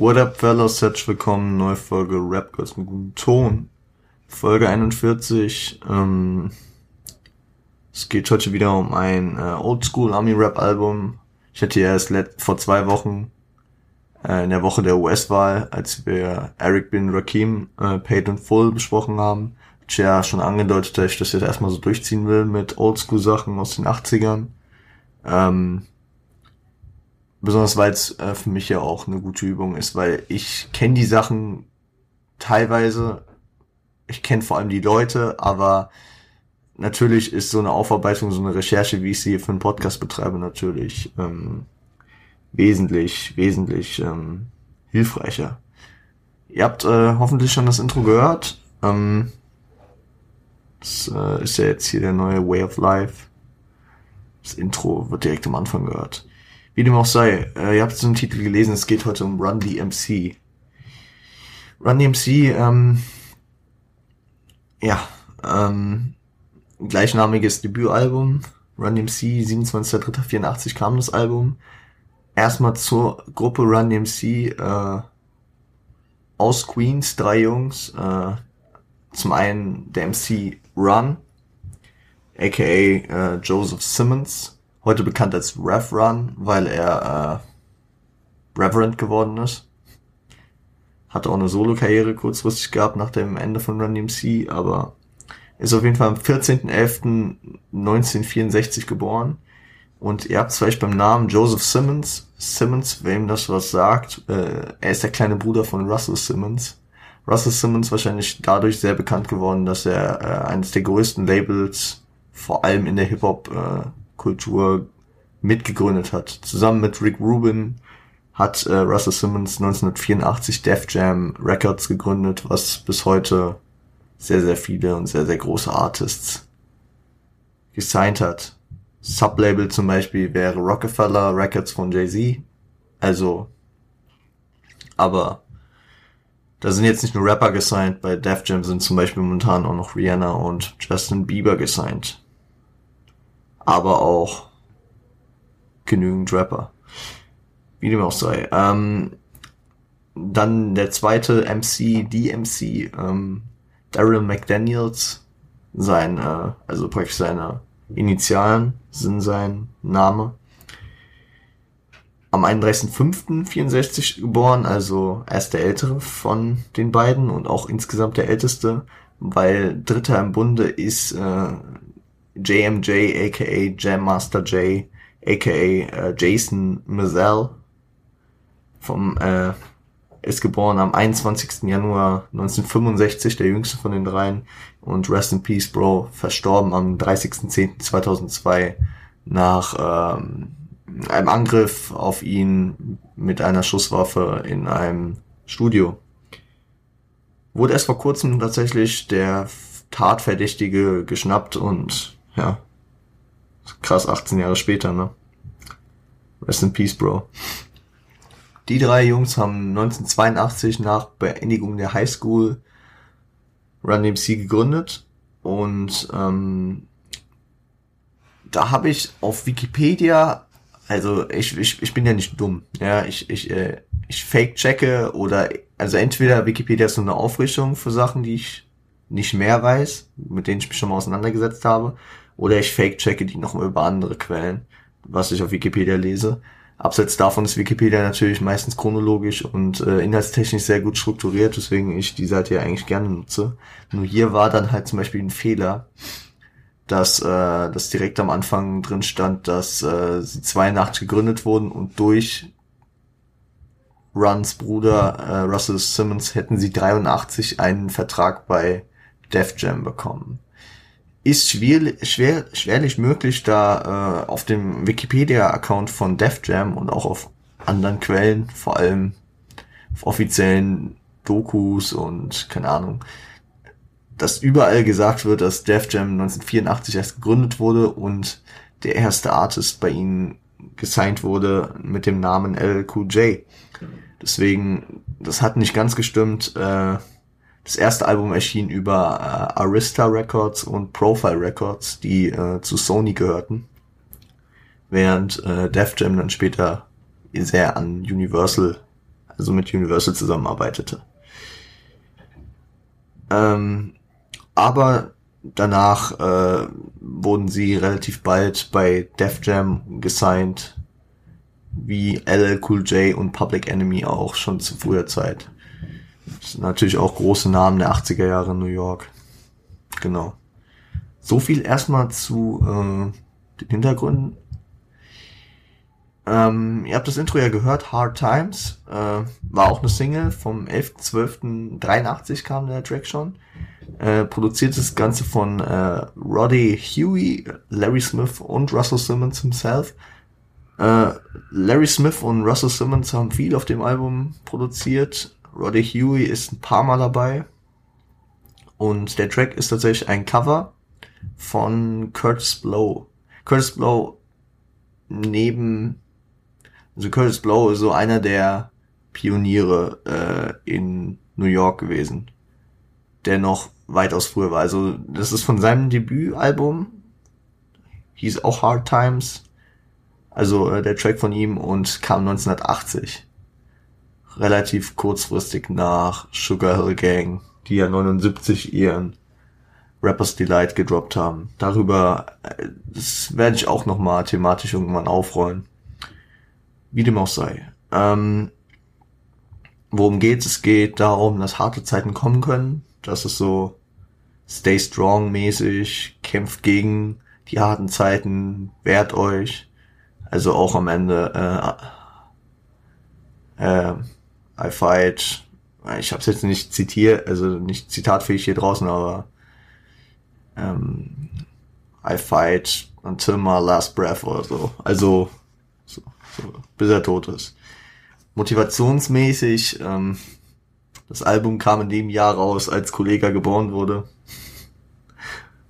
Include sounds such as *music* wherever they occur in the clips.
What up, fellas? Herzlich willkommen. Neue Folge Rap Girls mit gutem Ton. Folge 41. Ähm, es geht heute wieder um ein äh, Oldschool Army Rap Album. Ich hatte ja erst vor zwei Wochen, äh, in der Woche der US-Wahl, als wir Eric bin Rakim, äh, Paid in Full besprochen haben, ich ja schon angedeutet, dass ich das jetzt erstmal so durchziehen will mit Oldschool Sachen aus den 80ern. Ähm, besonders weil es äh, für mich ja auch eine gute Übung ist, weil ich kenne die Sachen teilweise, ich kenne vor allem die Leute, aber natürlich ist so eine Aufarbeitung, so eine Recherche, wie ich sie für einen Podcast betreibe, natürlich ähm, wesentlich, wesentlich ähm, hilfreicher. Ihr habt äh, hoffentlich schon das Intro gehört. Ähm, das äh, ist ja jetzt hier der neue Way of Life. Das Intro wird direkt am Anfang gehört. Wie dem auch sei, äh, ihr habt so einen Titel gelesen, es geht heute um Run DMC. Run DMC, ähm, ja, ähm, gleichnamiges Debütalbum. Run DMC, 27.03.84 kam das Album. Erstmal zur Gruppe Run DMC, äh, aus Queens, drei Jungs, äh, zum einen der MC Run, aka äh, Joseph Simmons, Heute bekannt als Rev Run, weil er äh, Reverend geworden ist. Hatte auch eine Solo-Karriere kurzfristig gehabt nach dem Ende von Run DMC, aber ist auf jeden Fall am 14.11.1964 geboren. Und ihr habt es vielleicht beim Namen Joseph Simmons. Simmons, wem das was sagt, äh, er ist der kleine Bruder von Russell Simmons. Russell Simmons wahrscheinlich dadurch sehr bekannt geworden, dass er äh, eines der größten Labels, vor allem in der Hip-Hop, äh, Kultur mitgegründet hat. Zusammen mit Rick Rubin hat äh, Russell Simmons 1984 Def Jam Records gegründet, was bis heute sehr, sehr viele und sehr, sehr große Artists gesigned hat. Sublabel zum Beispiel wäre Rockefeller Records von Jay-Z. Also, aber da sind jetzt nicht nur Rapper gesigned, bei Def Jam sind zum Beispiel momentan auch noch Rihanna und Justin Bieber gesigned aber auch genügend Rapper. Wie dem auch sei. Ähm, dann der zweite MC, DMC, ähm, Daryl McDaniels, sein, äh, also praktisch seine Initialen sind sein Name. Am 31.05.64 geboren, also er ist der ältere von den beiden und auch insgesamt der älteste, weil Dritter im Bunde ist äh, JMJ, aka Jam Master J, aka äh, Jason Mazel, vom, äh, ist geboren am 21. Januar 1965, der jüngste von den dreien. Und Rest in Peace, Bro, verstorben am 30.10.2002 nach ähm, einem Angriff auf ihn mit einer Schusswaffe in einem Studio. Wurde erst vor kurzem tatsächlich der Tatverdächtige geschnappt und ja. Krass, 18 Jahre später, ne? Rest in Peace, Bro. Die drei Jungs haben 1982 nach Beendigung der Highschool Run DMC gegründet und ähm, da habe ich auf Wikipedia, also ich, ich, ich bin ja nicht dumm, ja, ich, ich, äh, ich fake checke oder also entweder Wikipedia ist so eine Aufrichtung für Sachen, die ich nicht mehr weiß, mit denen ich mich schon mal auseinandergesetzt habe, oder ich fake-checke die nochmal über andere Quellen, was ich auf Wikipedia lese. Abseits davon ist Wikipedia natürlich meistens chronologisch und äh, inhaltstechnisch sehr gut strukturiert, weswegen ich die Seite ja eigentlich gerne nutze. Nur hier war dann halt zum Beispiel ein Fehler, dass äh, das direkt am Anfang drin stand, dass äh, sie 82 gegründet wurden und durch Runs Bruder äh, Russell Simmons hätten sie 83 einen Vertrag bei Def Jam bekommen ist schwer, schwer, schwerlich möglich, da äh, auf dem Wikipedia-Account von Def Jam und auch auf anderen Quellen, vor allem auf offiziellen Dokus und keine Ahnung, dass überall gesagt wird, dass Def Jam 1984 erst gegründet wurde und der erste Artist bei ihnen gesigned wurde mit dem Namen LQJ. Deswegen, das hat nicht ganz gestimmt. Äh, das erste Album erschien über äh, Arista Records und Profile Records, die äh, zu Sony gehörten. Während äh, Def Jam dann später sehr an Universal, also mit Universal zusammenarbeitete. Ähm, aber danach äh, wurden sie relativ bald bei Def Jam gesigned, wie LL Cool J und Public Enemy auch schon zu früher Zeit. Das sind natürlich auch große Namen der 80er Jahre in New York. Genau. So viel erstmal zu äh, den Hintergründen. Ähm, ihr habt das Intro ja gehört, Hard Times, äh, war auch eine Single vom 11.12.83 kam der Track schon. Äh, produziert das Ganze von äh, Roddy Huey, Larry Smith und Russell Simmons himself. Äh, Larry Smith und Russell Simmons haben viel auf dem Album produziert. Roddy Huey ist ein paar Mal dabei. Und der Track ist tatsächlich ein Cover von Curtis Blow. Curtis Blow neben, also Curtis Blow ist so einer der Pioniere äh, in New York gewesen, der noch weitaus früher war. Also das ist von seinem Debütalbum, hieß auch Hard Times, also äh, der Track von ihm und kam 1980. Relativ kurzfristig nach Sugar Hill Gang, die ja 79 ihren Rappers Delight gedroppt haben. Darüber, äh, das werde ich auch nochmal thematisch irgendwann aufrollen. Wie dem auch sei. Ähm, worum geht's? Es geht darum, dass harte Zeiten kommen können. Das ist so Stay Strong mäßig, kämpft gegen die harten Zeiten, wehrt euch. Also auch am Ende äh, äh, I fight. Ich habe es jetzt nicht zitiert, also nicht zitatfähig hier draußen, aber ähm, I fight until my last breath oder so. Also so, so, bis er tot ist. Motivationsmäßig, ähm, das Album kam in dem Jahr raus, als Kollega geboren wurde.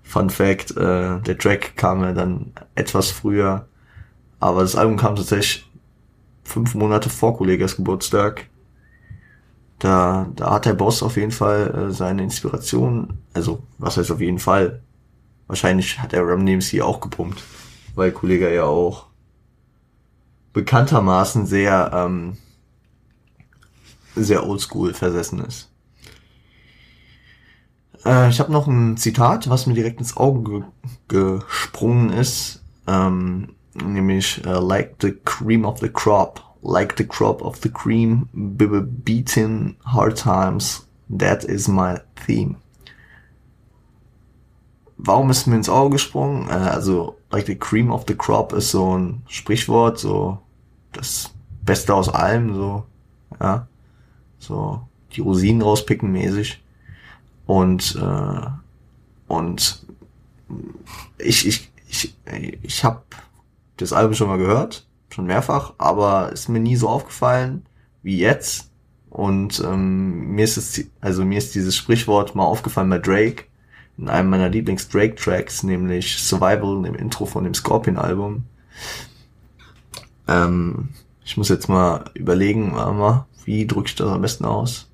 Fun Fact, äh, der Track kam ja dann etwas früher aber das Album kam tatsächlich fünf Monate vor Kollegas Geburtstag. Da, da hat der Boss auf jeden Fall äh, seine Inspiration, also was heißt auf jeden Fall? Wahrscheinlich hat er Ram DMC auch gepumpt, weil Kollega ja auch bekanntermaßen sehr, ähm, sehr oldschool versessen ist. Äh, ich habe noch ein Zitat, was mir direkt ins Auge ge gesprungen ist. Ähm, nämlich uh, like the cream of the crop, like the crop of the cream, beaten hard times, that is my theme. Warum ist mir ins Auge gesprungen? Äh, also, like the cream of the crop ist so ein Sprichwort, so das Beste aus allem, so, ja, so die Rosinen rauspicken mäßig. Und, äh, und ich, ich, ich, ich habe das Album schon mal gehört, schon mehrfach, aber ist mir nie so aufgefallen wie jetzt. Und ähm, mir ist es, also mir ist dieses Sprichwort mal aufgefallen bei Drake in einem meiner Lieblings-Drake-Tracks, nämlich Survival, dem Intro von dem Scorpion-Album. Ähm, ich muss jetzt mal überlegen, mal, wie drücke ich das am besten aus?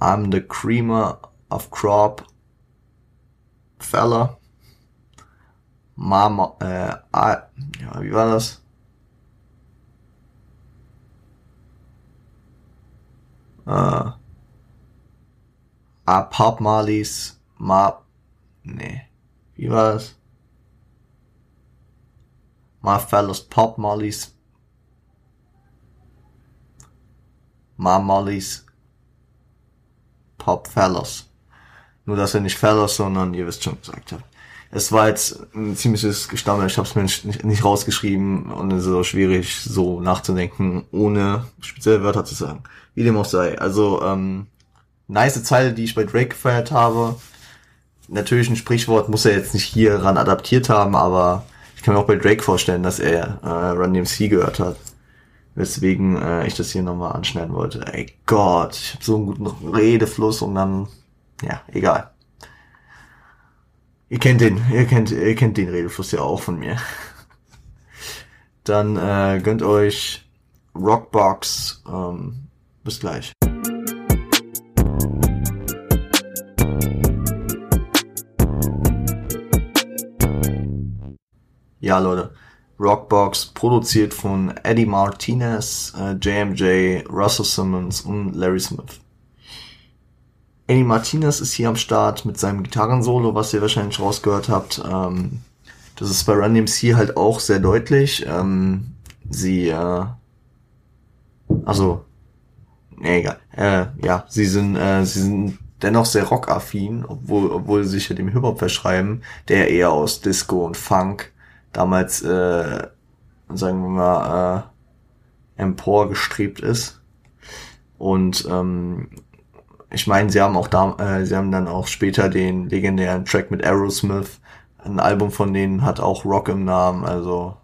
I'm the creamer of crop fella. Mama, äh, ah, ja, wie war das? Äh, ah, Pop Marlies, Ma, nee, wie war das? My fellows Pop Marlies, Ma Mollies, Pop Fellows. Nur, dass er nicht Fellows, sondern ihr wisst schon gesagt habt es war jetzt ein ziemliches Gestammel. Ich habe es mir nicht, nicht, rausgeschrieben und es ist auch schwierig, so nachzudenken, ohne spezielle Wörter zu sagen. Wie dem auch sei. Also, ähm, nice Zeile, die ich bei Drake gefeiert habe. Natürlich ein Sprichwort muss er jetzt nicht hier ran adaptiert haben, aber ich kann mir auch bei Drake vorstellen, dass er äh, Run DMC gehört hat. Weswegen äh, ich das hier nochmal anschneiden wollte. Ey Gott, ich habe so einen guten Redefluss und dann, ja, egal. Ihr kennt den, ihr kennt, ihr kennt den Redefluss ja auch von mir. *laughs* Dann äh, gönnt euch Rockbox. Ähm, bis gleich. Ja, Leute. Rockbox, produziert von Eddie Martinez, äh, JMJ, Russell Simmons und Larry Smith. Eddie Martinez ist hier am Start mit seinem Gitarrensolo, was ihr wahrscheinlich rausgehört habt. Ähm, das ist bei Run DMC halt auch sehr deutlich. Ähm, sie, äh, also, nee, egal. Äh, ja, sie sind, äh, sie sind dennoch sehr rockaffin, obwohl, obwohl sie sich ja dem Hip-Hop verschreiben, der eher aus Disco und Funk damals, äh, sagen wir mal, äh, emporgestrebt ist. Und ähm, ich meine, sie haben auch da, äh, sie haben dann auch später den legendären Track mit Aerosmith. Ein Album von denen hat auch Rock im Namen, also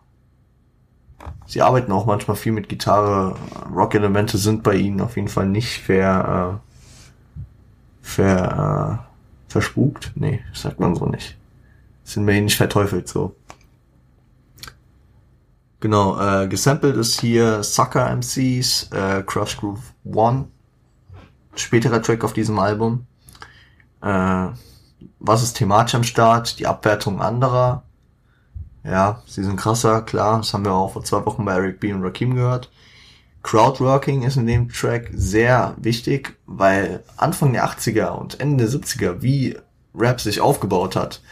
sie arbeiten auch manchmal viel mit Gitarre. Rock-Elemente sind bei ihnen auf jeden Fall nicht ver, äh, ver, äh, verspukt. Nee, sagt man so nicht. Sind bei ihnen nicht verteufelt so. Genau, äh, gesampelt ist hier Sucker MCs, äh, Crush Groove One, späterer Track auf diesem Album. Äh, was ist thematisch am Start? Die Abwertung anderer. Ja, sie sind krasser, klar. Das haben wir auch vor zwei Wochen bei Eric B. und Rakim gehört. Crowdworking ist in dem Track sehr wichtig, weil Anfang der 80er und Ende der 70er, wie Rap sich aufgebaut hat,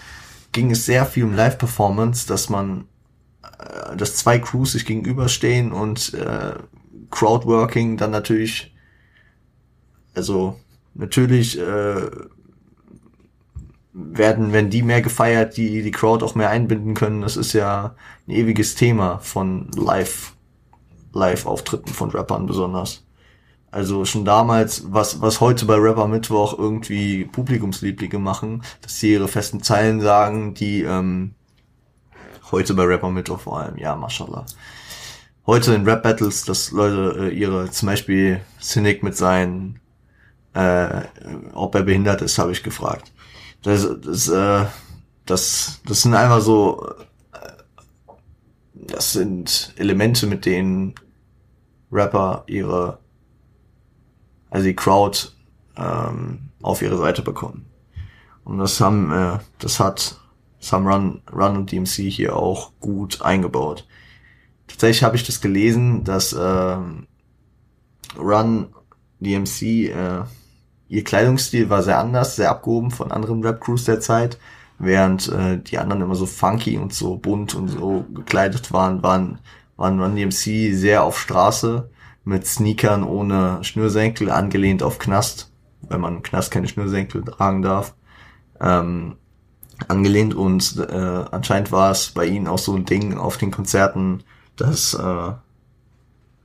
ging es sehr viel um Live-Performance, dass man äh, dass zwei Crews sich gegenüberstehen und äh, Crowdworking dann natürlich, also natürlich äh, werden, wenn die mehr gefeiert, die die Crowd auch mehr einbinden können. Das ist ja ein ewiges Thema von Live, Live-Auftritten von Rappern besonders. Also schon damals, was, was heute bei Rapper Mittwoch irgendwie Publikumslieblinge machen, dass sie ihre festen Zeilen sagen, die ähm, Heute bei Rapper Mittwoch vor allem, ja, mashallah. Heute in Rap Battles, dass Leute äh, ihre, zum Beispiel Cynic mit seinen, äh, ob er behindert ist, habe ich gefragt. Das, das, äh, das, das sind einfach so, äh, das sind Elemente, mit denen Rapper ihre, also die Crowd ähm, auf ihre Seite bekommen. Und das haben, äh, das hat Sam Run, Run und DMC hier auch gut eingebaut. Tatsächlich habe ich das gelesen, dass äh, Run DMC äh, ihr Kleidungsstil war sehr anders, sehr abgehoben von anderen Rap-Crews der Zeit, während äh, die anderen immer so funky und so bunt und so gekleidet waren, waren, waren Run DMC sehr auf Straße mit Sneakern ohne Schnürsenkel, angelehnt auf Knast, wenn man im Knast keine Schnürsenkel tragen darf. Ähm, angelehnt und äh, anscheinend war es bei ihnen auch so ein Ding auf den Konzerten, dass äh,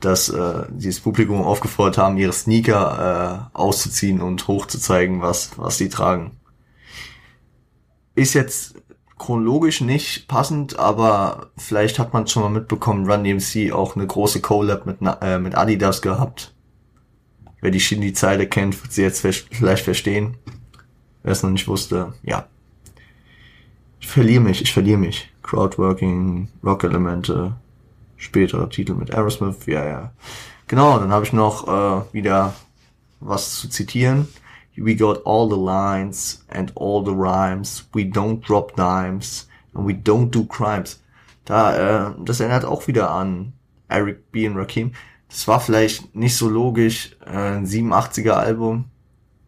dass äh, dieses Publikum aufgefordert haben, ihre Sneaker äh, auszuziehen und hochzuzeigen, was was sie tragen. Ist jetzt chronologisch nicht passend, aber vielleicht hat man schon mal mitbekommen, Run DMC auch eine große Collab mit äh, mit Adidas gehabt. Wer die Shindy-Zeile kennt, wird sie jetzt vielleicht verstehen. Wer es noch nicht wusste, ja, ich verliere mich, ich verliere mich. Crowdworking, Rock-Elemente, spätere Titel mit Aerosmith, ja, ja. Genau, dann habe ich noch äh, wieder was zu zitieren. We got all the lines and all the rhymes. We don't drop dimes and we don't do crimes. Da, äh, das erinnert auch wieder an Eric B. und Rakim. Das war vielleicht nicht so logisch, äh, ein 87er Album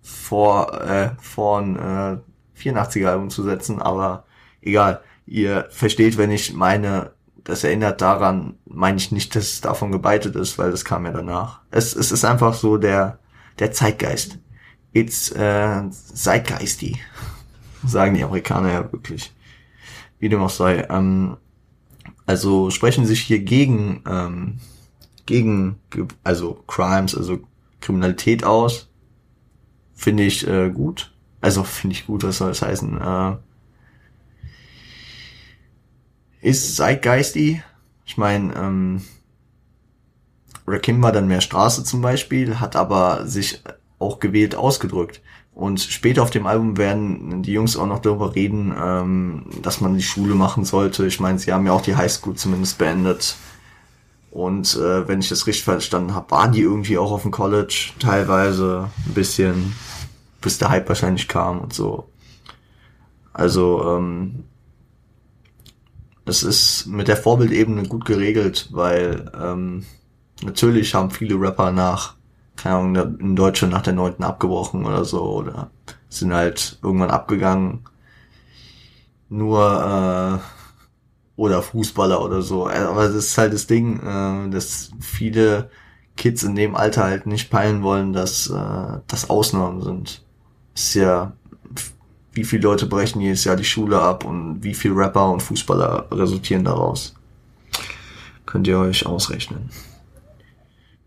vor, äh, vor ein äh, 84er Album zu setzen, aber egal, ihr versteht, wenn ich meine, das erinnert daran, meine ich nicht, dass es davon gebeitet ist, weil das kam ja danach. Es, es ist einfach so der, der Zeitgeist. It's äh, Zeitgeisty, *laughs* sagen die Amerikaner ja wirklich. Wie dem auch sei. Ähm, also sprechen sich hier gegen, ähm, gegen, also Crimes, also Kriminalität aus. Finde ich äh, gut. Also finde ich gut, was soll das heißen? Äh, ist zeitgeistig. Ich meine, ähm, Rakim war dann mehr Straße zum Beispiel, hat aber sich auch gewählt ausgedrückt. Und später auf dem Album werden die Jungs auch noch darüber reden, ähm, dass man die Schule machen sollte. Ich meine, sie haben ja auch die Highschool zumindest beendet. Und äh, wenn ich das richtig verstanden habe, waren die irgendwie auch auf dem College teilweise ein bisschen, bis der Hype wahrscheinlich kam und so. Also ähm, es ist mit der Vorbildebene gut geregelt, weil ähm, natürlich haben viele Rapper nach, keine Ahnung, in Deutschland nach der neunten abgebrochen oder so oder sind halt irgendwann abgegangen. Nur äh, oder Fußballer oder so. Aber das ist halt das Ding, äh, dass viele Kids in dem Alter halt nicht peilen wollen, dass äh, das Ausnahmen sind. Ist ja, wie viele Leute brechen jedes Jahr die Schule ab und wie viele Rapper und Fußballer resultieren daraus. Könnt ihr euch ausrechnen.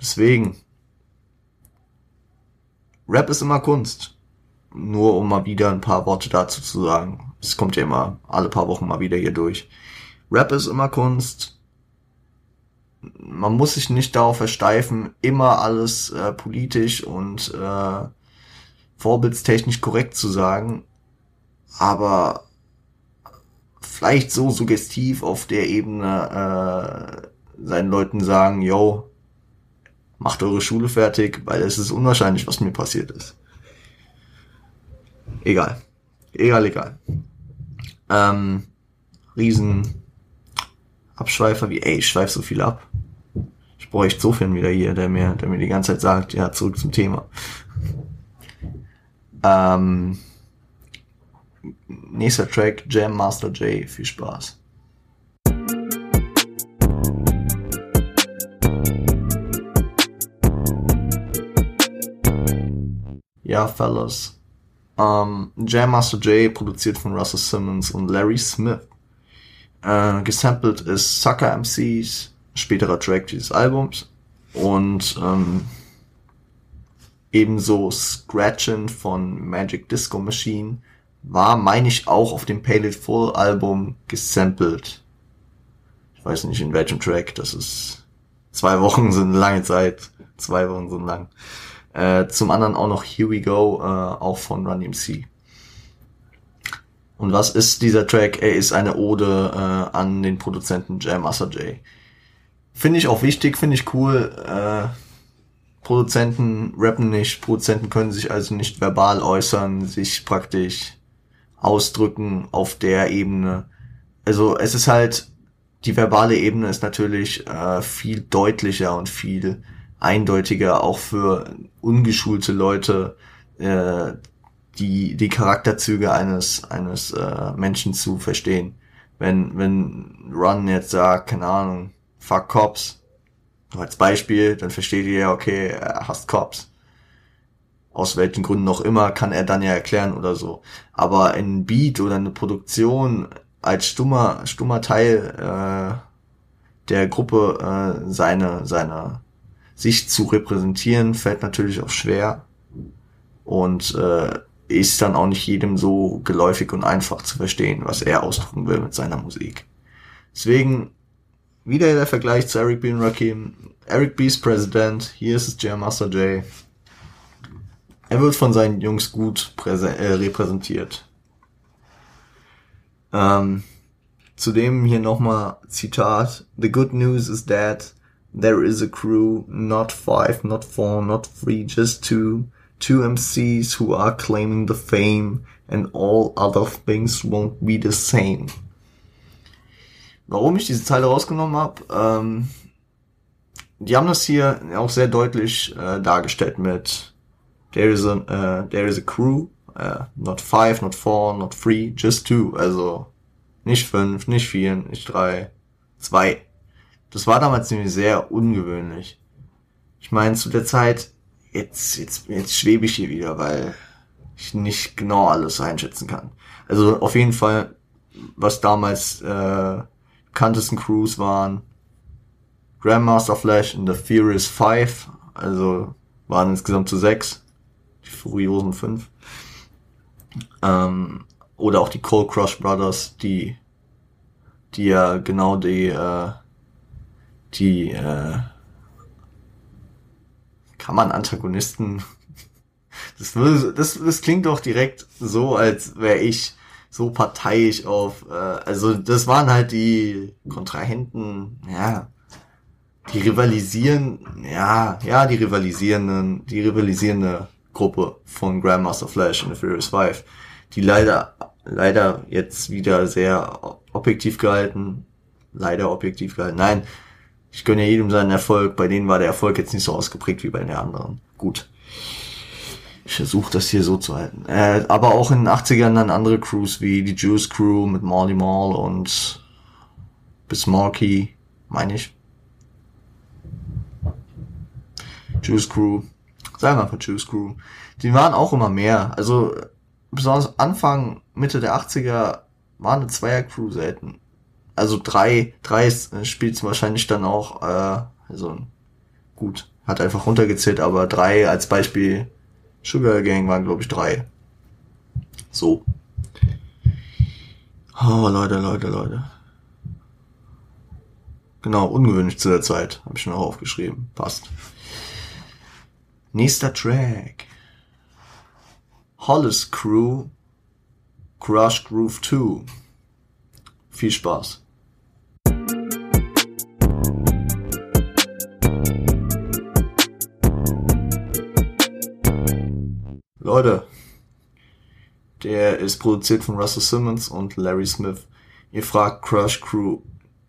Deswegen, Rap ist immer Kunst. Nur um mal wieder ein paar Worte dazu zu sagen. Es kommt ja immer alle paar Wochen mal wieder hier durch. Rap ist immer Kunst. Man muss sich nicht darauf versteifen, immer alles äh, politisch und äh, vorbildstechnisch korrekt zu sagen, aber vielleicht so suggestiv auf der Ebene äh, seinen Leuten sagen, yo, macht eure Schule fertig, weil es ist unwahrscheinlich, was mir passiert ist. Egal. Egal, egal. Ähm, riesen Abschweifer wie, ey, ich schweif so viel ab. Ich bräuchte so viel wieder hier, der mir, der mir die ganze Zeit sagt, ja, zurück zum Thema. Ähm, nächster Track, Jam Master J, viel Spaß. Ja, Fellas. Ähm, Jam Master J, produziert von Russell Simmons und Larry Smith. Äh, gesampelt ist Sucker MCs, späterer Track dieses Albums. Und ähm, ebenso Scratchin' von Magic Disco Machine war, meine ich, auch auf dem It Full Album gesampelt. Ich weiß nicht in welchem Track, das ist zwei Wochen sind lange Zeit, zwei Wochen sind lang. Äh, zum anderen auch noch Here We Go, äh, auch von Run DMC. Und was ist dieser Track? Er ist eine Ode äh, an den Produzenten Jam Master J. Finde ich auch wichtig, finde ich cool. Äh, Produzenten rappen nicht, Produzenten können sich also nicht verbal äußern, sich praktisch ausdrücken auf der Ebene. Also es ist halt, die verbale Ebene ist natürlich äh, viel deutlicher und viel eindeutiger, auch für ungeschulte Leute, äh, die, die Charakterzüge eines, eines äh, Menschen zu verstehen. Wenn, wenn Ron jetzt sagt, keine Ahnung, fuck Cops, als Beispiel, dann versteht ihr ja, okay, er hasst Cops. Aus welchen Gründen noch immer, kann er dann ja erklären oder so. Aber ein Beat oder eine Produktion als stummer, stummer Teil äh, der Gruppe äh, seine, seine Sicht zu repräsentieren, fällt natürlich auch schwer. Und äh, ist dann auch nicht jedem so geläufig und einfach zu verstehen, was er ausdrücken will mit seiner Musik. Deswegen wieder der Vergleich zu Eric B. und Rakim. Eric B. ist Präsident, hier ist es Jam Master J. Er wird von seinen Jungs gut äh, repräsentiert. Ähm, zudem hier nochmal Zitat. The good news is that there is a crew, not five, not four, not three, just two two MCs who are claiming the fame and all other things won't be the same. Warum ich diese Zeile rausgenommen habe, ähm, die haben das hier auch sehr deutlich äh, dargestellt mit there is a, uh, there is a crew, uh, not five, not four, not three, just two. Also nicht fünf, nicht vier, nicht drei, zwei. Das war damals nämlich sehr ungewöhnlich. Ich meine, zu der Zeit jetzt, jetzt, jetzt schwebe ich hier wieder, weil ich nicht genau alles einschätzen kann. Also auf jeden Fall, was damals äh, bekanntesten Crews waren, Grandmaster Flash und The Furious Five, also waren insgesamt zu sechs, die Furiosen fünf. Ähm, oder auch die Cold Crush Brothers, die, die ja genau die, äh, die, äh, kann man Antagonisten. *laughs* Das, das, das klingt doch direkt so, als wäre ich so parteiisch auf. Äh, also das waren halt die Kontrahenten, ja, die rivalisieren, ja, ja, die rivalisierenden, die rivalisierende Gruppe von Grandmaster Flash und The Furious Five, die leider, leider jetzt wieder sehr objektiv gehalten. Leider objektiv gehalten. Nein, ich gönne jedem seinen Erfolg. Bei denen war der Erfolg jetzt nicht so ausgeprägt wie bei den anderen. Gut. Ich versuche das hier so zu halten. Äh, aber auch in den 80ern dann andere Crews wie die Juice Crew mit Marley Marl und Bismarcky, meine ich. Juice Crew. Sagen wir einfach Juice Crew. Die waren auch immer mehr. Also besonders Anfang, Mitte der 80er war eine Zweier-Crew selten. Also drei, drei spielt wahrscheinlich dann auch, äh, also gut, hat einfach runtergezählt, aber drei als Beispiel Sugar Gang waren, glaube ich, drei. So. Oh, Leute, Leute, Leute. Genau, ungewöhnlich zu der Zeit. Habe ich schon auch aufgeschrieben. Passt. Nächster Track. Hollis Crew Crush Groove 2. Viel Spaß. Leute, der ist produziert von Russell Simmons und Larry Smith. Ihr fragt Crush Crew,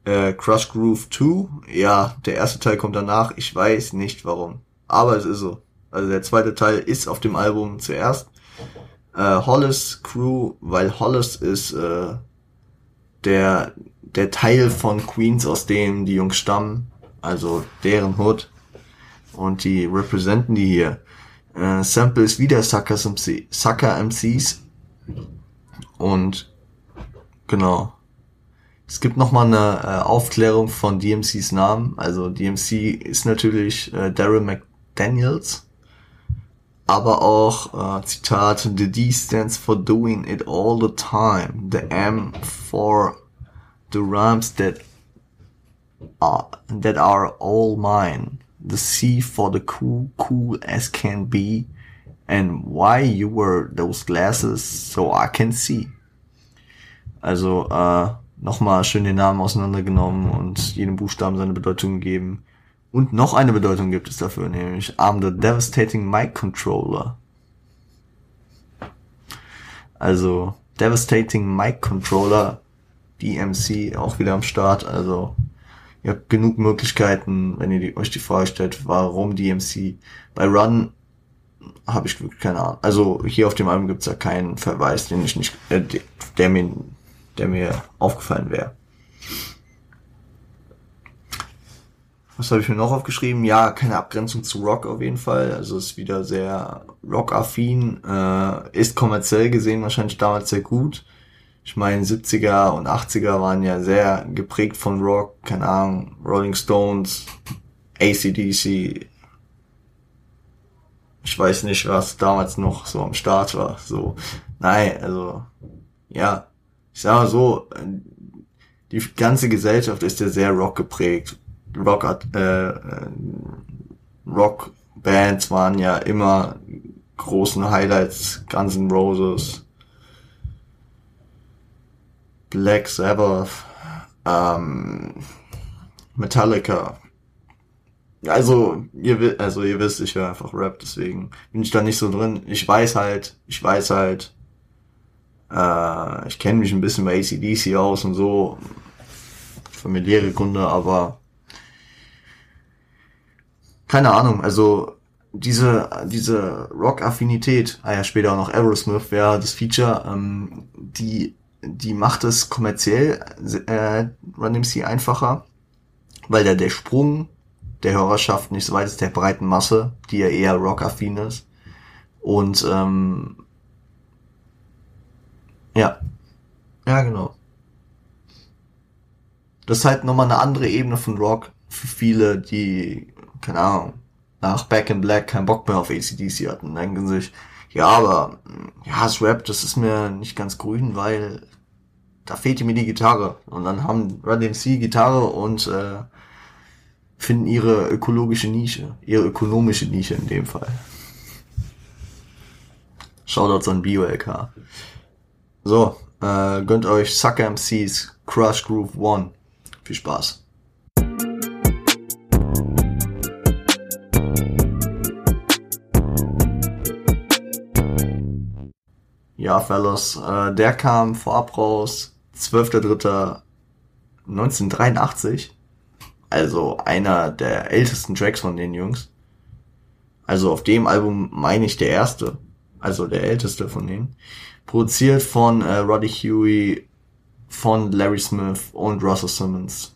äh, Crush Groove 2? Ja, der erste Teil kommt danach. Ich weiß nicht warum. Aber es ist so. Also der zweite Teil ist auf dem Album zuerst. Äh, Hollis Crew, weil Hollis ist äh, der, der Teil von Queens, aus dem die Jungs stammen. Also deren Hood. Und die representen die hier. Äh, Sample ist wieder Suckers MC, Sucker MCs. Und genau. Es gibt noch mal eine äh, Aufklärung von DMCs Namen. Also DMC ist natürlich äh, Daryl McDaniels. Aber auch, äh, Zitat, the D stands for doing it all the time. The M for the rhymes that are, that are all mine the C for the cool, cool as can be, and why you wear those glasses so I can see. Also äh, nochmal schön den Namen auseinandergenommen und jedem Buchstaben seine Bedeutung gegeben. Und noch eine Bedeutung gibt es dafür, nämlich I'm the devastating mic controller. Also devastating mic controller, DMC auch wieder am Start, also ihr habt genug Möglichkeiten, wenn ihr die, euch die Frage stellt, warum DMC. Bei Run habe ich wirklich keine Ahnung. Also hier auf dem Album gibt's ja keinen Verweis, den ich nicht, äh, der mir, der mir aufgefallen wäre. Was habe ich mir noch aufgeschrieben? Ja, keine Abgrenzung zu Rock auf jeden Fall. Also ist wieder sehr Rock-affin, äh, ist kommerziell gesehen wahrscheinlich damals sehr gut ich meine, 70er und 80er waren ja sehr geprägt von Rock, keine Ahnung, Rolling Stones, ACDC. Ich weiß nicht, was damals noch so am Start war. So, nein, also, ja, ich sag mal so, die ganze Gesellschaft ist ja sehr Rock geprägt. Rock, äh, Rock-Bands waren ja immer großen Highlights, Guns N' Roses, Black Sabbath, ähm, Metallica. Also ihr, also ihr wisst, ich höre einfach Rap, deswegen bin ich da nicht so drin. Ich weiß halt, ich weiß halt, äh, ich kenne mich ein bisschen bei ACDC aus und so, familiäre Gründe, aber keine Ahnung, also diese, diese Rock-Affinität, ah ja, später auch noch Aerosmith wäre das Feature, ähm, die die macht es kommerziell äh, Run DMC einfacher, weil da der Sprung der Hörerschaft nicht so weit ist, der breiten Masse, die ja eher rockaffin ist. Und ähm, ja, ja genau. Das ist halt nochmal eine andere Ebene von Rock für viele, die, keine Ahnung, nach Back in Black keinen Bock mehr auf ACDC hatten. Denken sich, ja, aber ja, das Rap, das ist mir nicht ganz grün, weil da fehlte mir die Gitarre. Und dann haben Run DMC Gitarre und äh, finden ihre ökologische Nische, ihre ökonomische Nische in dem Fall. Shoutouts an BioLK. So, äh, gönnt euch Sucker MCs Crush Groove One. Viel Spaß. Ja, Fellas, äh, der kam vorab raus 12.03.1983. Also einer der ältesten Tracks von den Jungs. Also auf dem Album meine ich der erste. Also der älteste von denen. Produziert von äh, Roddy Huey, von Larry Smith und Russell Simmons.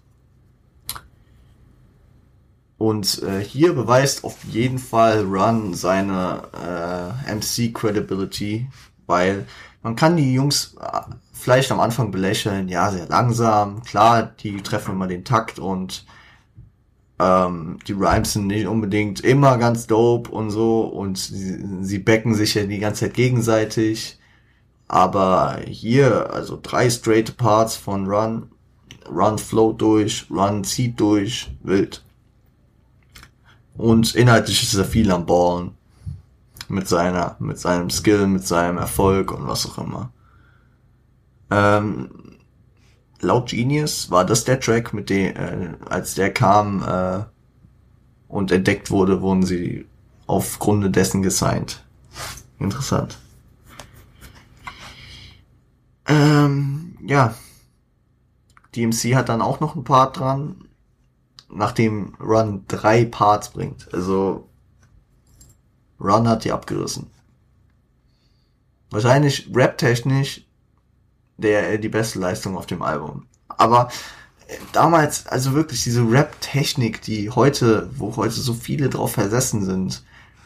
Und äh, hier beweist auf jeden Fall Run seine äh, MC-Credibility, weil man kann die Jungs äh, vielleicht am Anfang belächeln, ja, sehr langsam, klar, die treffen immer den Takt und ähm, die Rhymes sind nicht unbedingt immer ganz dope und so und sie, sie backen sich ja die ganze Zeit gegenseitig. Aber hier, also drei straight Parts von Run, Run float durch, Run zieht durch, wild. Und inhaltlich ist er viel am Ballen. Mit seiner, mit seinem Skill, mit seinem Erfolg und was auch immer. Ähm, laut Genius war das der Track, mit dem, äh, als der kam äh, und entdeckt wurde, wurden sie aufgrund dessen gesigned. Interessant. Ähm, ja. DMC hat dann auch noch ein Part dran, nachdem Run drei Parts bringt. Also Run hat die abgerissen. Wahrscheinlich rap-technisch der die beste Leistung auf dem Album. Aber äh, damals, also wirklich diese Rap-Technik, die heute, wo heute so viele drauf versessen sind,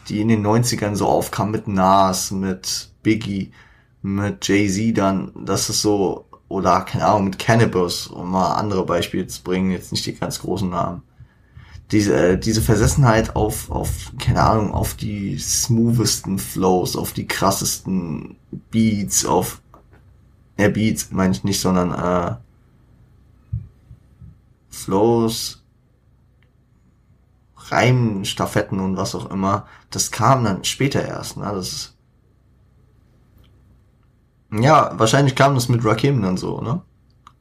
die in den 90ern so aufkam mit Nas, mit Biggie, mit Jay-Z dann, das ist so, oder keine Ahnung, mit Cannabis, um mal andere Beispiele zu bringen, jetzt nicht die ganz großen Namen. Diese, äh, diese Versessenheit auf, auf, keine Ahnung, auf die smoothesten Flows, auf die krassesten Beats, auf äh, Beats meine ich nicht, sondern äh, Flows, Reimen, Staffetten und was auch immer. Das kam dann später erst. Ne? Das ist ja, wahrscheinlich kam das mit Rakim dann so, ne?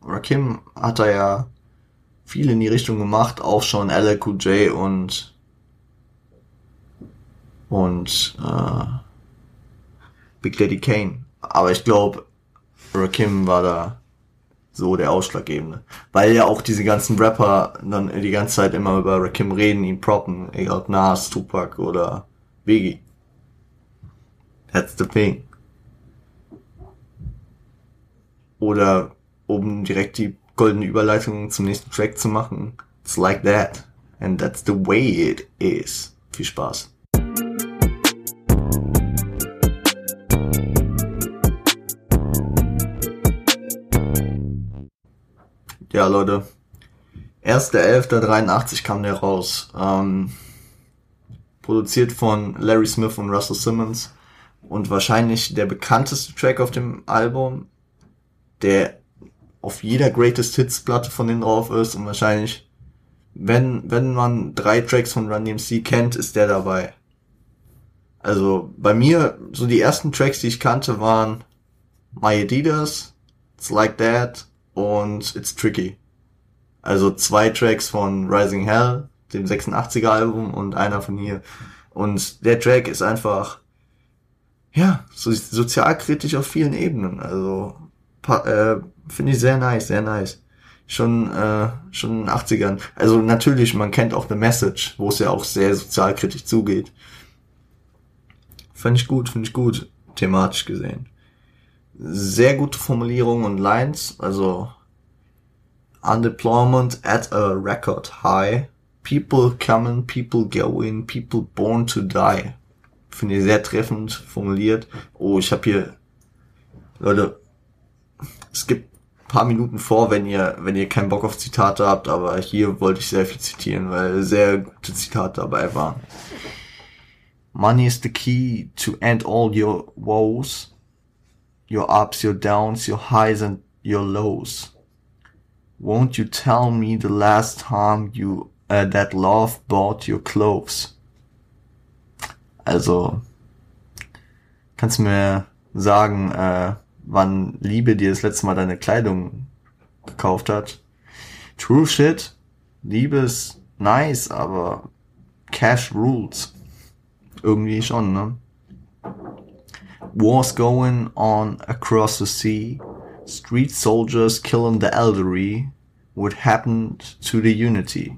Rakim hat da ja viel in die Richtung gemacht, auch schon LLQJ und und äh, Big Daddy Kane. Aber ich glaube, Rakim war da so der Ausschlaggebende. Weil ja auch diese ganzen Rapper dann die ganze Zeit immer über Rakim reden, ihn proppen, egal ob Nas, Tupac oder Biggie. That's the thing. Oder um direkt die goldene Überleitung zum nächsten Track zu machen. It's like that. And that's the way it is. Viel Spaß. Ja, Leute. 1.11.83 kam der raus. Ähm, produziert von Larry Smith und Russell Simmons. Und wahrscheinlich der bekannteste Track auf dem Album, der auf jeder Greatest Hits Platte von denen drauf ist. Und wahrscheinlich, wenn, wenn man drei Tracks von Run DMC kennt, ist der dabei. Also bei mir, so die ersten Tracks, die ich kannte, waren My Adidas, It's Like That und It's Tricky. Also zwei Tracks von Rising Hell, dem 86er Album und einer von hier. Und der Track ist einfach, ja, so sozialkritisch auf vielen Ebenen. Also äh, finde ich sehr nice, sehr nice. Schon, äh, schon in den 80ern. Also natürlich, man kennt auch The Message, wo es ja auch sehr sozialkritisch zugeht. Finde ich gut, finde ich gut, thematisch gesehen sehr gute Formulierungen und Lines, also Undeployment at a record high. People coming, people going, people born to die. Finde ich sehr treffend formuliert. Oh, ich habe hier, Leute, es gibt paar Minuten vor, wenn ihr, wenn ihr keinen Bock auf Zitate habt, aber hier wollte ich sehr viel zitieren, weil sehr gute Zitate dabei waren. Money is the key to end all your woes your ups, your downs, your highs and your lows. Won't you tell me the last time you uh, that love bought your clothes? Also, kannst du mir sagen, äh, wann Liebe dir das letzte Mal deine Kleidung gekauft hat? True shit. Liebe ist nice, aber Cash rules. Irgendwie schon, ne? wars going on across the sea. street soldiers killing the elderly, what happened to the unity?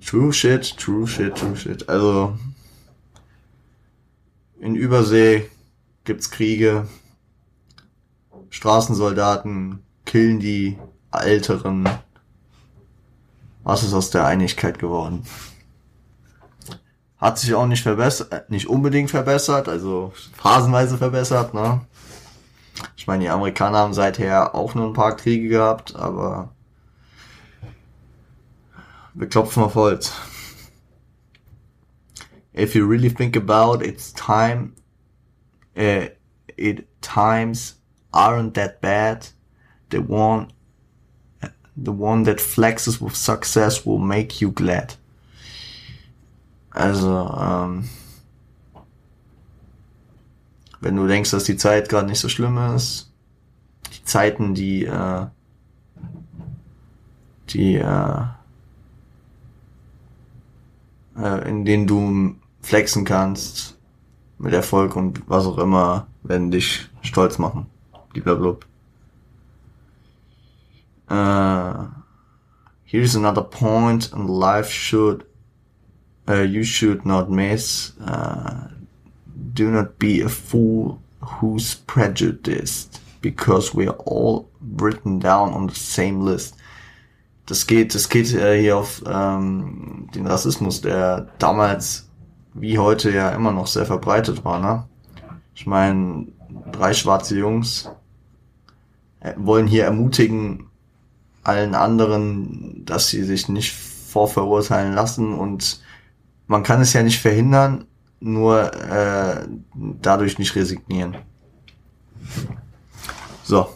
True shit, true shit, true shit. Also, in Übersee gibt's Kriege, Straßensoldaten killen die Älteren. Was ist aus der Einigkeit geworden? Hat sich auch nicht verbessert, äh, nicht unbedingt verbessert, also phasenweise verbessert, ne? Ich meine, die Amerikaner haben seither auch nur ein paar Kriege gehabt, aber wir klopfen auf Holz. If you really think about it's time, uh, it times aren't that bad. The one, the one that flexes with success will make you glad. Also, ähm, wenn du denkst, dass die Zeit gerade nicht so schlimm ist, die Zeiten, die, äh, die, äh, äh, in denen du flexen kannst mit Erfolg und was auch immer, werden dich stolz machen. Blablabla. Uh, here's another point in life should uh, you should not miss. Uh, do not be a fool who's prejudiced because we are all written down on the same list. Das geht, das geht äh, hier auf ähm, den Rassismus, der damals wie heute ja immer noch sehr verbreitet war. Ne? Ich meine, drei schwarze Jungs wollen hier ermutigen allen anderen, dass sie sich nicht vorverurteilen lassen und man kann es ja nicht verhindern, nur äh, dadurch nicht resignieren. So,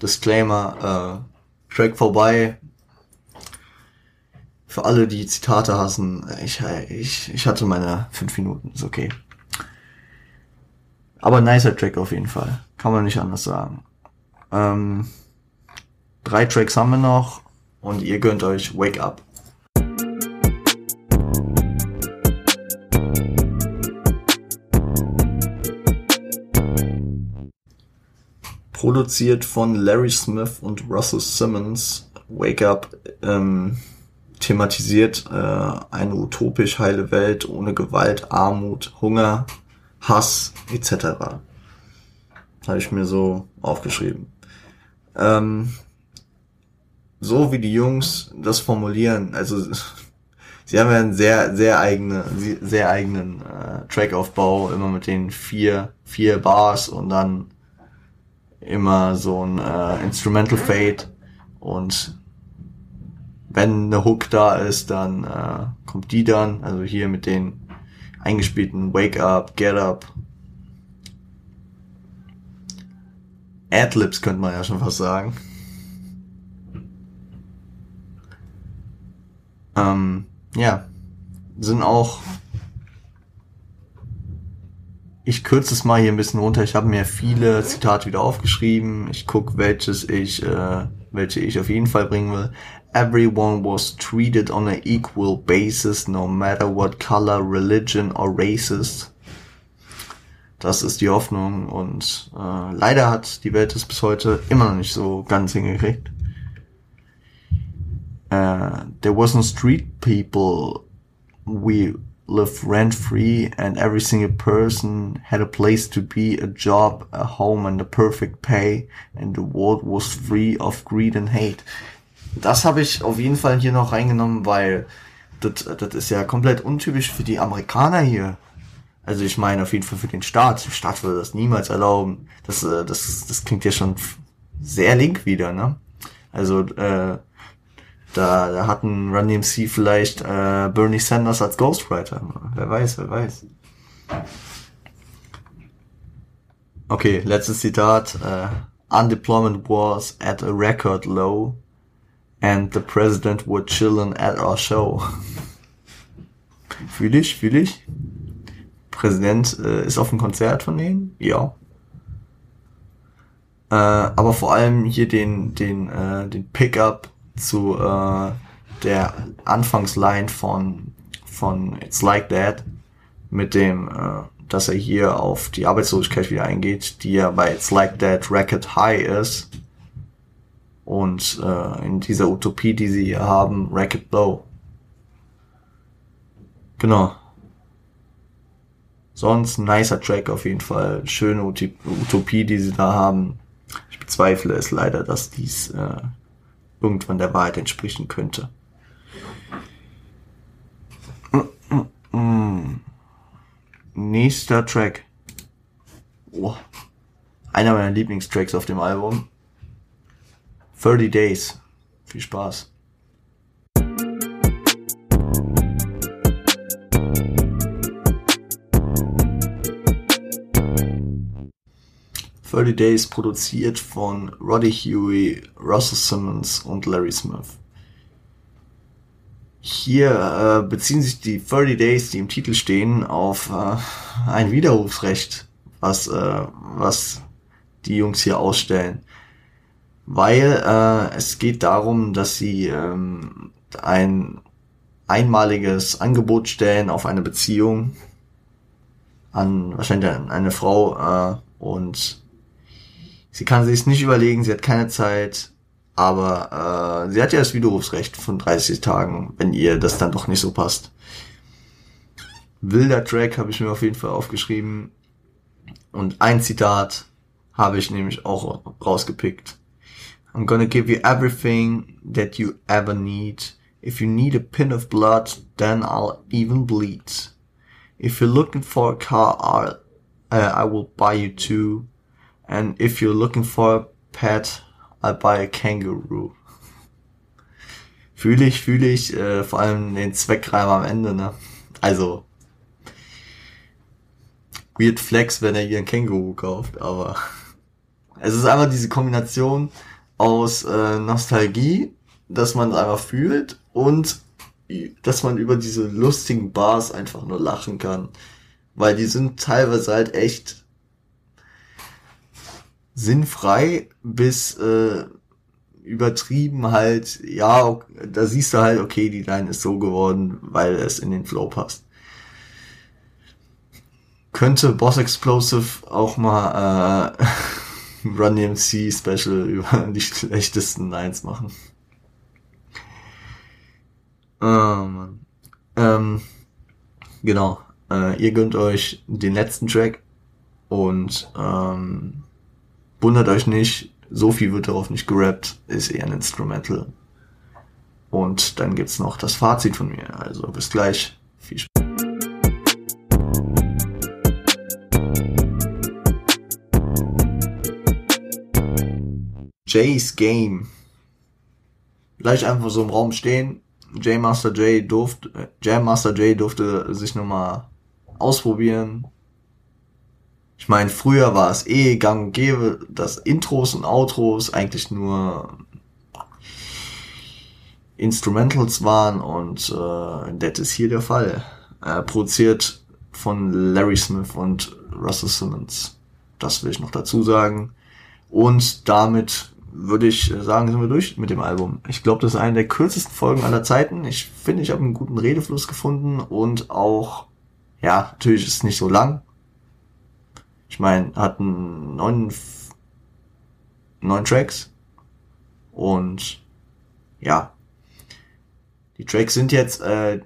Disclaimer, äh, Track vorbei. Für alle, die Zitate hassen, ich, ich, ich hatte meine fünf Minuten, ist okay. Aber nicer Track auf jeden Fall. Kann man nicht anders sagen. Ähm, drei Tracks haben wir noch und ihr gönnt euch Wake Up. Produziert von Larry Smith und Russell Simmons. Wake Up ähm, thematisiert äh, eine utopisch heile Welt ohne Gewalt, Armut, Hunger, Hass etc. Habe ich mir so aufgeschrieben. Ähm, so wie die Jungs das formulieren, also sie haben ja einen sehr, sehr eigene, sehr eigenen äh, Trackaufbau, immer mit den vier, vier Bars und dann immer so ein äh, Instrumental Fade und wenn eine Hook da ist, dann äh, kommt die dann, also hier mit den eingespielten Wake Up, Get Up, Adlibs könnte man ja schon fast sagen. Ähm, ja, sind auch. Ich kürze es mal hier ein bisschen runter. Ich habe mir viele Zitate wieder aufgeschrieben. Ich guck, welches ich, äh, welche ich auf jeden Fall bringen will. Everyone was treated on an equal basis, no matter what color, religion or races. Das ist die Hoffnung und äh, leider hat die Welt es bis heute immer noch nicht so ganz hingekriegt. Uh, there wasn't street people. We live rent free and every single person had a place to be, a job, a home and a perfect pay and the world was free of greed and hate. Das habe ich auf jeden Fall hier noch reingenommen, weil das, das ist ja komplett untypisch für die Amerikaner hier. Also ich meine auf jeden Fall für den Staat. Der Staat würde das niemals erlauben. Das, äh, das, das klingt ja schon sehr link wieder, ne? Also äh, da, da hatten Run DMC vielleicht äh, Bernie Sanders als Ghostwriter. Wer weiß, wer weiß. Okay, letztes Zitat. Äh, Unemployment was at a record low and the president would chillin' at our show. *laughs* fühl ich, fühl ich. Präsident äh, ist auf dem Konzert von denen? Ja. Äh, aber vor allem hier den, den, äh, den Pickup zu äh, der Anfangsline von, von It's Like That mit dem, äh, dass er hier auf die Arbeitslosigkeit wieder eingeht, die ja bei It's Like That Record High ist. und äh, in dieser Utopie, die sie hier haben, Racket Blow. Genau. Sonst ein nicer Track auf jeden Fall. Schöne Utopie, die sie da haben. Ich bezweifle es leider, dass dies äh, irgendwann der Wahrheit entsprechen könnte. Nächster Track. Oh. Einer meiner Lieblingstracks auf dem Album. 30 Days. Viel Spaß. 30 Days produziert von Roddy Huey, Russell Simmons und Larry Smith. Hier äh, beziehen sich die 30 Days, die im Titel stehen, auf äh, ein Widerrufsrecht, was, äh, was die Jungs hier ausstellen. Weil äh, es geht darum, dass sie ähm, ein einmaliges Angebot stellen auf eine Beziehung an wahrscheinlich eine Frau äh, und sie kann sich nicht überlegen, sie hat keine Zeit, aber äh, sie hat ja das Widerrufsrecht von 30 Tagen, wenn ihr das dann doch nicht so passt. Wilder Track habe ich mir auf jeden Fall aufgeschrieben. Und ein Zitat habe ich nämlich auch rausgepickt. I'm gonna give you everything that you ever need. If you need a pin of blood, then I'll even bleed. If you're looking for a car, I'll, uh, I will buy you two. And if you're looking for a pet, I'll buy a kangaroo. Fühle ich, fühle ich, äh, vor allem den Zweckreim am Ende, ne? Also, weird flex, wenn er ihr ein Känguru kauft, aber *laughs* es ist einfach diese Kombination aus äh, Nostalgie, dass man es einfach fühlt und dass man über diese lustigen Bars einfach nur lachen kann. Weil die sind teilweise halt echt sinnfrei bis äh, übertrieben halt, ja, da siehst du halt, okay, die Line ist so geworden, weil es in den Flow passt. Könnte Boss Explosive auch mal äh, *laughs* Run DMC Special über *laughs* die schlechtesten Lines machen. Oh, Mann. Ähm, genau. Äh, ihr gönnt euch den letzten Track und ähm, wundert euch nicht, so viel wird darauf nicht gerappt, ist eher ein Instrumental. Und dann gibt's noch das Fazit von mir. Also bis gleich. Viel Spaß. Jay's Game. Gleich einfach so im Raum stehen. J Master J durfte, äh, Jam Master J durfte sich nochmal ausprobieren. Ich meine, früher war es eh gang und gäbe, dass Intros und Outros eigentlich nur Instrumentals waren und äh, das ist hier der Fall. Äh, produziert von Larry Smith und Russell Simmons. Das will ich noch dazu sagen. Und damit würde ich sagen, sind wir durch mit dem Album. Ich glaube, das ist eine der kürzesten Folgen aller Zeiten. Ich finde, ich habe einen guten Redefluss gefunden und auch, ja, natürlich ist es nicht so lang. Ich meine, hatten neun, neun Tracks und ja, die Tracks sind jetzt, äh,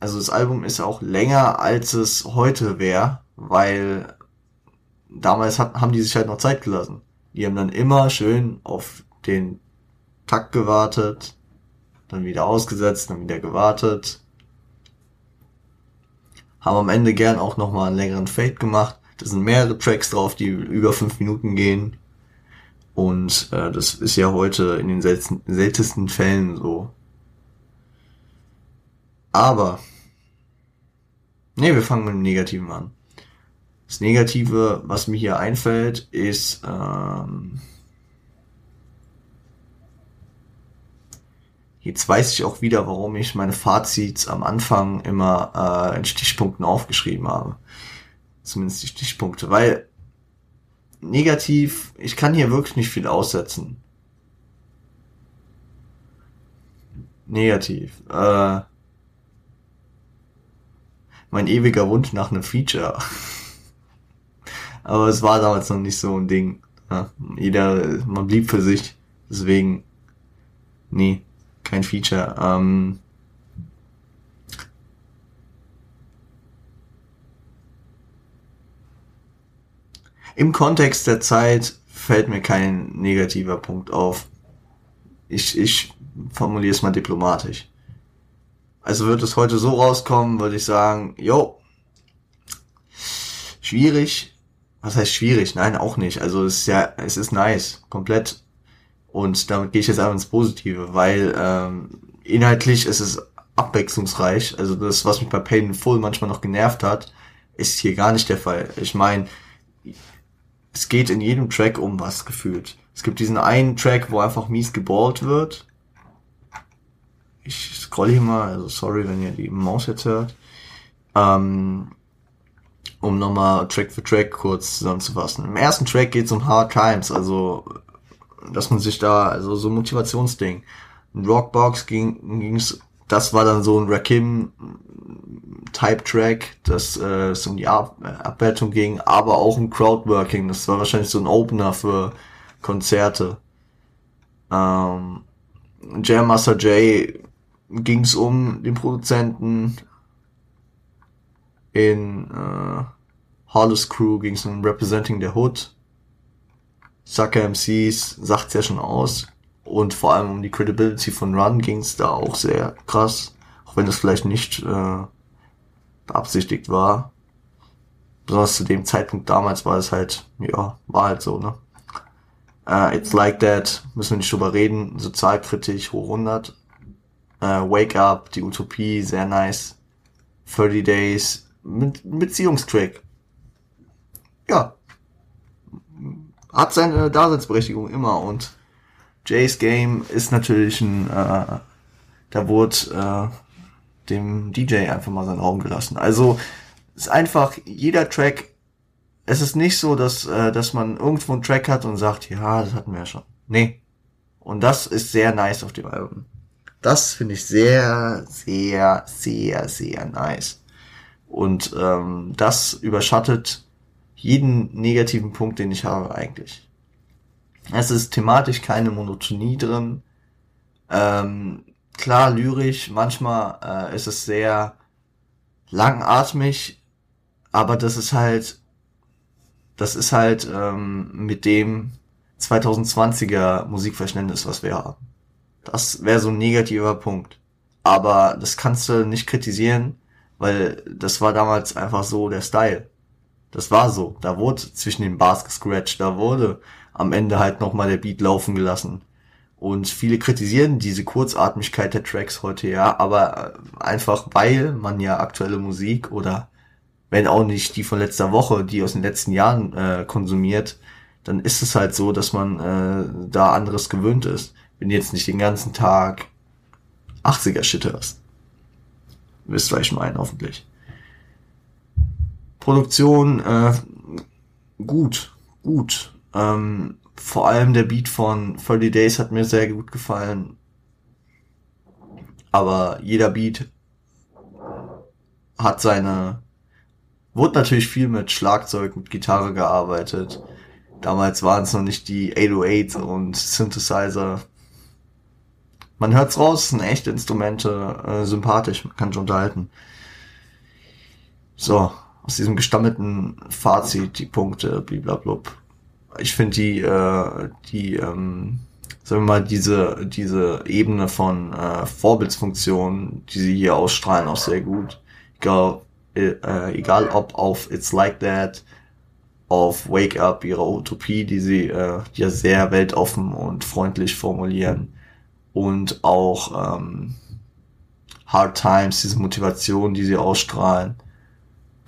also das Album ist auch länger, als es heute wäre, weil damals hat, haben die sich halt noch Zeit gelassen. Die haben dann immer schön auf den Takt gewartet, dann wieder ausgesetzt, dann wieder gewartet. Haben am Ende gern auch nochmal einen längeren Fade gemacht. Da sind mehrere Tracks drauf, die über fünf Minuten gehen. Und äh, das ist ja heute in den selten, seltensten Fällen so. Aber, nee, wir fangen mit dem Negativen an. Das Negative, was mir hier einfällt, ist, ähm, jetzt weiß ich auch wieder, warum ich meine Fazits am Anfang immer äh, in Stichpunkten aufgeschrieben habe. Zumindest die Stichpunkte, weil negativ, ich kann hier wirklich nicht viel aussetzen. Negativ. Äh, mein ewiger Wunsch nach einem Feature. *laughs* Aber es war damals noch nicht so ein Ding. Ja, jeder, man blieb für sich. Deswegen Nee, kein Feature. Ähm, Im Kontext der Zeit fällt mir kein negativer Punkt auf. Ich, ich formuliere es mal diplomatisch. Also wird es heute so rauskommen, würde ich sagen, jo, schwierig. Was heißt schwierig? Nein, auch nicht. Also es ist ja, es ist nice, komplett. Und damit gehe ich jetzt einfach ins Positive, weil ähm, inhaltlich ist es abwechslungsreich. Also das, was mich bei Pain Full manchmal noch genervt hat, ist hier gar nicht der Fall. Ich meine, es geht in jedem Track um was gefühlt. Es gibt diesen einen Track, wo einfach mies geballt wird. Ich scroll hier mal, also sorry, wenn ihr die Maus jetzt hört. Ähm, um nochmal Track für Track kurz zusammenzufassen. Im ersten Track geht es um Hard Times, also dass man sich da, also so Motivationsding. In Rockbox ging ging's, das war dann so ein Rakim Type-Track, das äh, es um die Ab Abwertung ging, aber auch ein Crowdworking. Das war wahrscheinlich so ein Opener für Konzerte. Ähm, Jam Master J ging es um den Produzenten. In äh, Hollis Crew ging es um Representing the Hood. Sucker MCs sagt's ja schon aus. Und vor allem um die Credibility von Run ging es da auch sehr krass. Auch wenn das vielleicht nicht äh, beabsichtigt war. Besonders zu dem Zeitpunkt damals war es halt, ja, war halt so, ne? Uh, It's Like That, müssen wir nicht drüber reden, sozialkritisch, hoch 100. Uh, äh, Wake Up, die Utopie, sehr nice. 30 Days, mit, Beziehungstrack. Ja. Hat seine Daseinsberechtigung immer und Jay's Game ist natürlich ein, äh, da wurde äh, dem DJ einfach mal seinen Raum gelassen. Also ist einfach jeder Track. Es ist nicht so, dass äh, dass man irgendwo einen Track hat und sagt, ja, das hatten wir ja schon. Nee. Und das ist sehr nice auf dem Album. Das finde ich sehr, sehr, sehr, sehr nice. Und ähm, das überschattet jeden negativen Punkt, den ich habe eigentlich. Es ist thematisch keine Monotonie drin. Ähm, klar lyrisch, manchmal äh, ist es sehr langatmig, aber das ist halt, das ist halt ähm, mit dem 2020er Musikverständnis, was wir haben. Das wäre so ein negativer Punkt. Aber das kannst du nicht kritisieren, weil das war damals einfach so der Style. Das war so. Da wurde zwischen den Bars gescratcht, da wurde am Ende halt nochmal der Beat laufen gelassen. Und viele kritisieren diese Kurzatmigkeit der Tracks heute ja, aber äh, einfach weil man ja aktuelle Musik oder wenn auch nicht die von letzter Woche, die aus den letzten Jahren äh, konsumiert, dann ist es halt so, dass man äh, da anderes gewöhnt ist. Wenn jetzt nicht den ganzen Tag 80er Shit hörst. Wisst, was ich meine, hoffentlich. Produktion, äh, gut, gut. Ähm, vor allem der Beat von 30 Days hat mir sehr gut gefallen. Aber jeder Beat hat seine, wurde natürlich viel mit Schlagzeug, mit Gitarre gearbeitet. Damals waren es noch nicht die 808 und Synthesizer. Man hört's raus, sind echte Instrumente, äh, sympathisch, man kann schon unterhalten. So, aus diesem gestammelten Fazit die Punkte, bliblablub ich finde die, äh, die, ähm, sagen wir mal, diese, diese Ebene von äh, Vorbildsfunktion, die sie hier ausstrahlen, auch sehr gut. Egal, äh, egal ob auf It's Like That, auf Wake Up, ihre Utopie, die sie äh, ja sehr weltoffen und freundlich formulieren. Und auch ähm, Hard Times, diese Motivation, die sie ausstrahlen,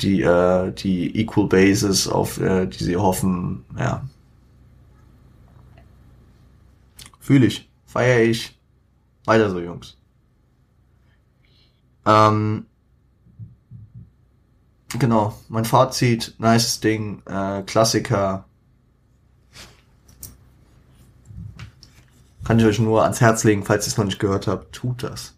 die, äh, die Equal Basis, auf äh, die sie hoffen, ja, Fühle ich. Feier ich. Weiter so, Jungs. Ähm, genau, mein Fazit, nice Ding, äh, Klassiker. Kann ich euch nur ans Herz legen, falls ihr es noch nicht gehört habt, tut das.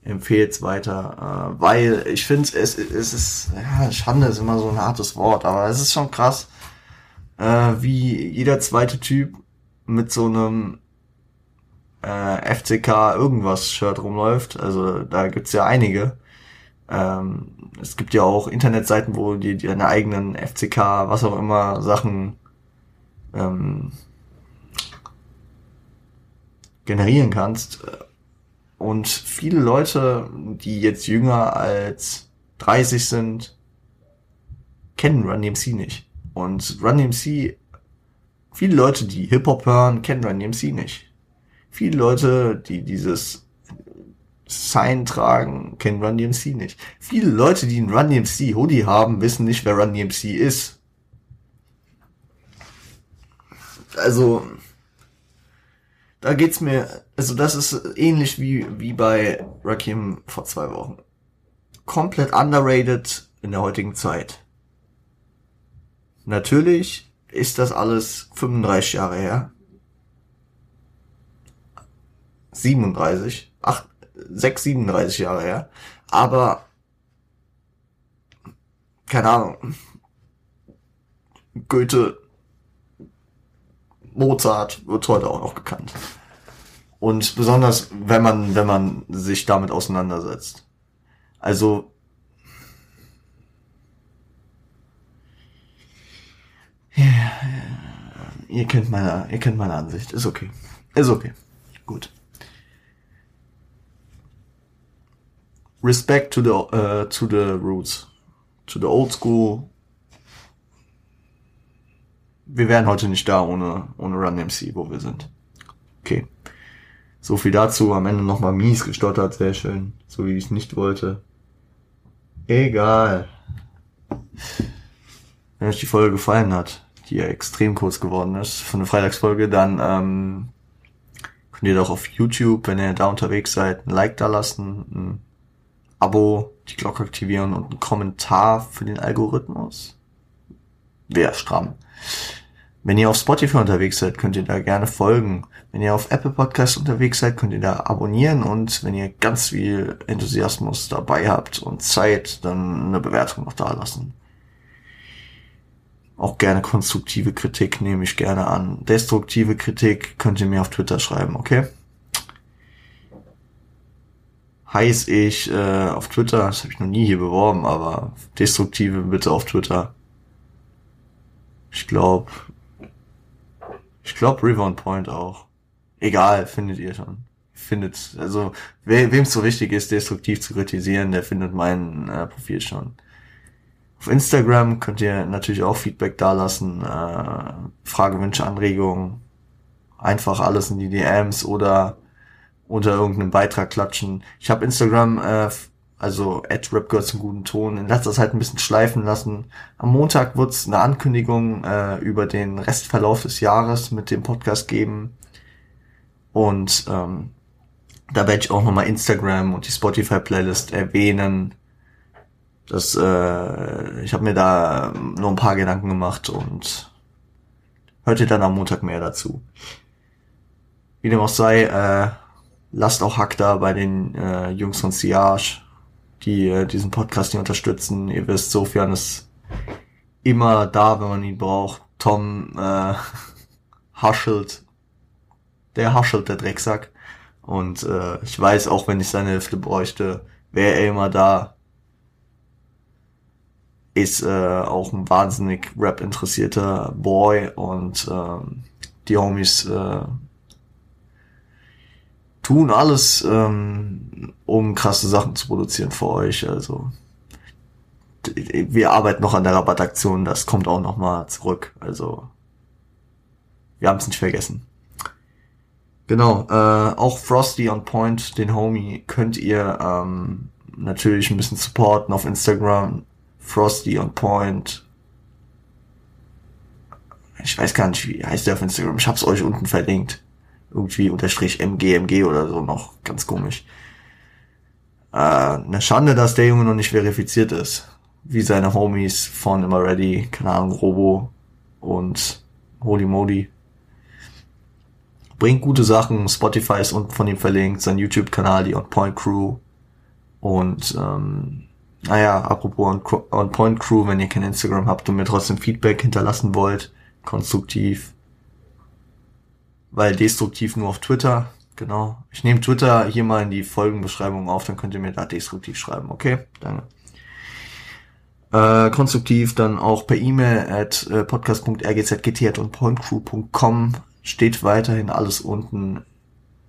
Empfehlt weiter, äh, weil ich finde, es, es ist, ja, Schande ist immer so ein hartes Wort, aber es ist schon krass, äh, wie jeder zweite Typ mit so einem äh, FCK irgendwas Shirt rumläuft. Also da gibt's ja einige. Ähm, es gibt ja auch Internetseiten, wo die, die deine eigenen FCK, was auch immer, Sachen ähm, generieren kannst. Und viele Leute, die jetzt jünger als 30 sind, kennen Run DMC nicht. Und Run DMC, viele Leute, die Hip-Hop hören, kennen Run DMC nicht. Viele Leute, die dieses Sign tragen, kennen Run DMC nicht. Viele Leute, die einen Run DMC Hoodie haben, wissen nicht, wer Run DMC ist. Also, da geht's mir, also das ist ähnlich wie, wie bei Rakim vor zwei Wochen. Komplett underrated in der heutigen Zeit. Natürlich ist das alles 35 Jahre her. 37, 8, 6, 37 Jahre her. Aber, keine Ahnung, Goethe, Mozart wird heute auch noch gekannt. Und besonders, wenn man, wenn man sich damit auseinandersetzt. Also, ja, ihr kennt meine, ihr kennt meine Ansicht. Ist okay. Ist okay. Gut. Respect to the, uh, to the roots. To the old school. Wir wären heute nicht da ohne, ohne Run MC, wo wir sind. Okay. So viel dazu. Am Ende nochmal mies gestottert. Sehr schön. So wie ich nicht wollte. Egal. Wenn euch die Folge gefallen hat, die ja extrem kurz geworden ist, von der Freitagsfolge, dann ähm, könnt ihr doch auf YouTube, wenn ihr da unterwegs seid, ein Like da lassen, Abo, die Glocke aktivieren und einen Kommentar für den Algorithmus. Wäre stramm. Wenn ihr auf Spotify unterwegs seid, könnt ihr da gerne folgen. Wenn ihr auf Apple Podcast unterwegs seid, könnt ihr da abonnieren und wenn ihr ganz viel Enthusiasmus dabei habt und Zeit, dann eine Bewertung noch da lassen. Auch gerne konstruktive Kritik nehme ich gerne an. Destruktive Kritik könnt ihr mir auf Twitter schreiben, okay? Heiß ich äh, auf Twitter, das habe ich noch nie hier beworben, aber destruktive bitte auf Twitter. Ich glaube, ich glaube River on Point auch. Egal, findet ihr schon. Findet, also we, wem es so wichtig ist, destruktiv zu kritisieren, der findet mein äh, Profil schon. Auf Instagram könnt ihr natürlich auch Feedback dalassen, äh, Fragewünsche, Anregungen, einfach alles in die DMs oder unter irgendeinem Beitrag klatschen. Ich habe Instagram äh, also at Rapgirls einen guten Ton, in letzter Zeit ein bisschen schleifen lassen. Am Montag wird es eine Ankündigung äh, über den Restverlauf des Jahres mit dem Podcast geben. Und ähm, da werde ich auch nochmal Instagram und die Spotify-Playlist erwähnen. Das, äh, ich habe mir da nur ein paar Gedanken gemacht und hört ihr dann am Montag mehr dazu. Wie dem auch sei, äh, lasst auch Hack da bei den äh, Jungs von Siage die äh, diesen Podcast hier unterstützen. Ihr wisst, Sofian ist immer da, wenn man ihn braucht. Tom äh, *laughs* haschelt. Der haschelt, der Drecksack. Und äh, ich weiß, auch wenn ich seine Hilfe bräuchte, wäre er immer da. Ist äh, auch ein wahnsinnig Rap-interessierter Boy und ähm, die Homies äh, tun alles, ähm, um krasse Sachen zu produzieren für euch. Also wir arbeiten noch an der Rabattaktion, das kommt auch noch mal zurück. Also wir haben es nicht vergessen. Genau, äh, auch Frosty on Point, den Homie, könnt ihr ähm, natürlich ein bisschen supporten auf Instagram. Frosty on Point. Ich weiß gar nicht, wie heißt der auf Instagram. Ich hab's euch unten verlinkt irgendwie unterstrich MGMG oder so noch. Ganz komisch. Äh, eine Schande, dass der Junge noch nicht verifiziert ist. Wie seine Homies von Immer Ready, keine Ahnung, Robo und Holy Modi. Bringt gute Sachen. Spotify ist unten von ihm verlinkt. Sein YouTube-Kanal, die On Point Crew. Und ähm, naja, apropos On, On Point Crew, wenn ihr kein Instagram habt und mir trotzdem Feedback hinterlassen wollt, konstruktiv, weil destruktiv nur auf Twitter. genau. Ich nehme Twitter hier mal in die Folgenbeschreibung auf, dann könnt ihr mir da destruktiv schreiben, okay? Danke. Äh, konstruktiv dann auch per E-Mail at äh, podcast.rgzgt und pointcrew.com steht weiterhin alles unten.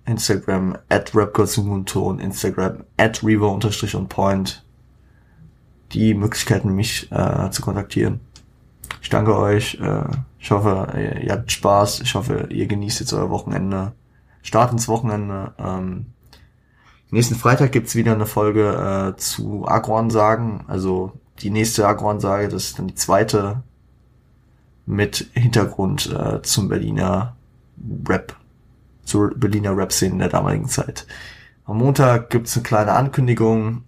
Instagram at rapgirlston, Instagram at unterstrich und point. Die Möglichkeiten, mich äh, zu kontaktieren. Ich danke euch. Äh, ich hoffe, ihr, habt Spaß. Ich hoffe, ihr genießt jetzt euer Wochenende. Start ins Wochenende. Ähm, nächsten Freitag gibt's wieder eine Folge äh, zu Agro-Ansagen. Also die nächste Agro-Ansage, das ist dann die zweite mit Hintergrund äh, zum Berliner Rap, zur Berliner Rap-Szene der damaligen Zeit. Am Montag gibt's eine kleine Ankündigung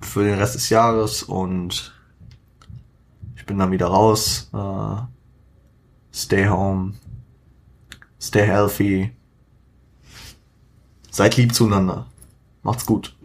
für den Rest des Jahres und bin dann wieder raus. Äh, stay home. Stay healthy. Seid lieb zueinander. Macht's gut.